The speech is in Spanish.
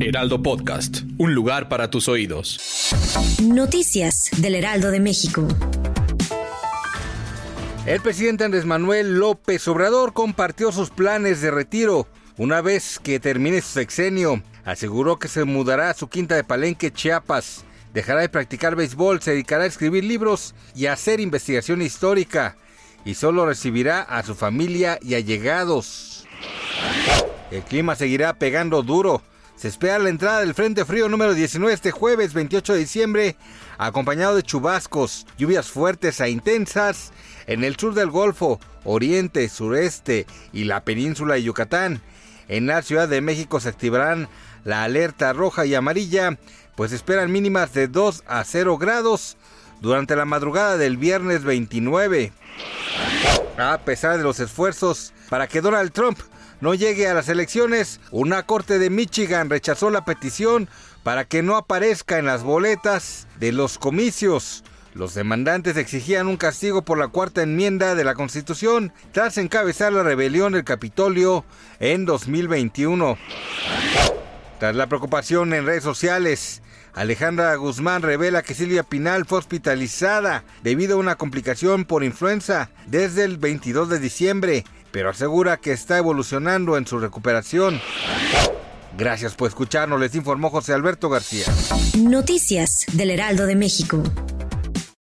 Heraldo Podcast. Un lugar para tus oídos. Noticias del Heraldo de México. El presidente Andrés Manuel López Obrador compartió sus planes de retiro una vez que termine su sexenio. Aseguró que se mudará a su quinta de Palenque, Chiapas. Dejará de practicar béisbol, se dedicará a escribir libros y a hacer investigación histórica. Y solo recibirá a su familia y allegados. El clima seguirá pegando duro. Se espera la entrada del Frente Frío número 19 este jueves 28 de diciembre, acompañado de chubascos, lluvias fuertes e intensas en el sur del Golfo, oriente, sureste y la península de Yucatán. En la Ciudad de México se activarán la alerta roja y amarilla, pues esperan mínimas de 2 a 0 grados durante la madrugada del viernes 29. A pesar de los esfuerzos para que Donald Trump no llegue a las elecciones, una corte de Michigan rechazó la petición para que no aparezca en las boletas de los comicios. Los demandantes exigían un castigo por la cuarta enmienda de la Constitución tras encabezar la rebelión del Capitolio en 2021. Tras la preocupación en redes sociales, Alejandra Guzmán revela que Silvia Pinal fue hospitalizada debido a una complicación por influenza desde el 22 de diciembre pero asegura que está evolucionando en su recuperación. Gracias por escucharnos, les informó José Alberto García. Noticias del Heraldo de México.